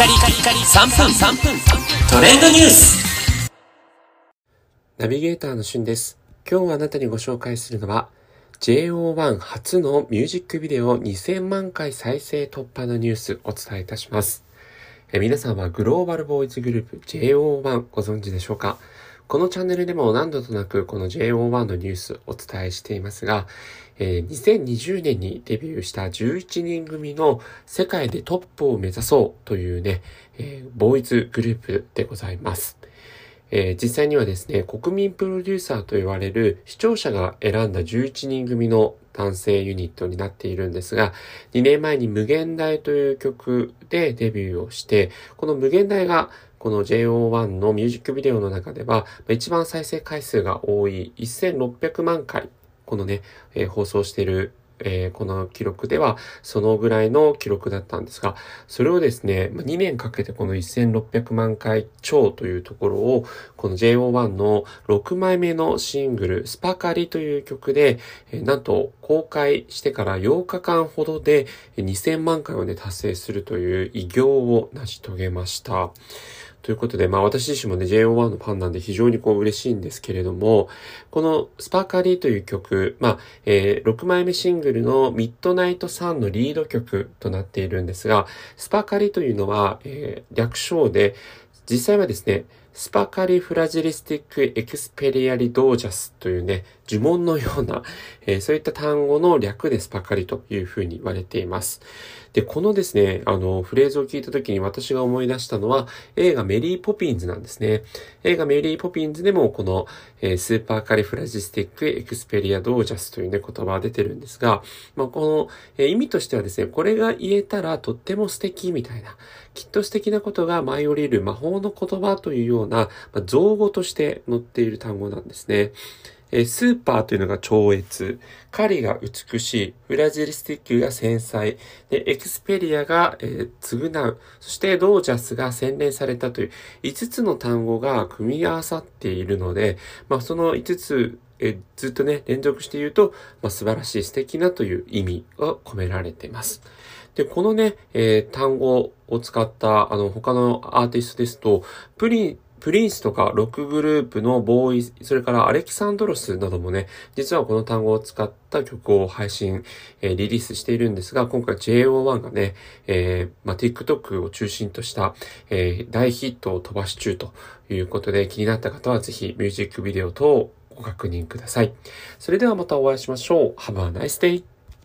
カリカリカリ3分3分トレンドニュースナビゲーターのしゅんです。今日あなたにご紹介するのは JO1 初のミュージックビデオ2000万回再生突破のニュースお伝えいたします。え皆さんはグローバルボーイズグループ JO1 ご存知でしょうか？このチャンネルでも何度となくこの JO1 のニュースお伝えしていますが、えー2020年にデビューした11人組の世界でトップを目指そうというね、えーボーイズグループでございます。えー実際にはですね、国民プロデューサーと言われる視聴者が選んだ11人組の男性ユニットになっているんですが、2年前に無限大という曲でデビューをして、この無限大がこの JO1 のミュージックビデオの中では、一番再生回数が多い1600万回、このね、えー放送しているえーこの記録ではそのぐらいの記録だったんですが、それをですね、2年かけてこの1600万回超というところを、この JO1 の6枚目のシングル、スパカリという曲で、えなんと公開してから8日間ほどで2000万回をね、達成するという偉業を成し遂げました。ということで、まあ私自身もね、JO1 のファンなんで非常にこう嬉しいんですけれども、このスパーカリーという曲、まあ、えー6枚目シングルのミッドナイトサンのリード曲となっているんですが、スパーカリーというのは、えー略称で、実際はですね、スパカリフラジリスティックエクスペリアリドージャスというね、呪文のような、えーそういった単語の略でスパカリというふうに言われています。で、このですね、あの、フレーズを聞いた時に私が思い出したのは、映画メリーポピンズなんですね。映画メリーポピンズでもこの、えー supercalifragilisticexpialidocious というね、言葉が出てるんですが、まあ、この、えー意味としてはですね、これが言えたらとっても素敵みたいな、きっと素敵なことが舞い降りる魔法の言葉というような、まあ、造語として載っている単語なんですね。えスーパーというのが超越、 cali が美しい、 fragilistic が繊細、で、 expiali が、えー償う、そして docious が洗練されたという5つの単語が組み合わさっているので、まあその5つ、えずっとね、連続して言うと、まあ素晴らしい素敵なという意味が込められています。で、このね、えー単語を使った、あの、他のアーティストですと、プリン、プリンスとかロックグループのボーイ、それからアレキサンドロスなどもね、実はこの単語を使った曲を配信、えーリリースしているんですが、今回 JO1 がね、えーまあ、TikTok を中心とした、えー大ヒットを飛ばし中ということで、気になった方はぜひミュージックビデオ等をご確認ください。それではまたお会いしましょう。Have a nice day!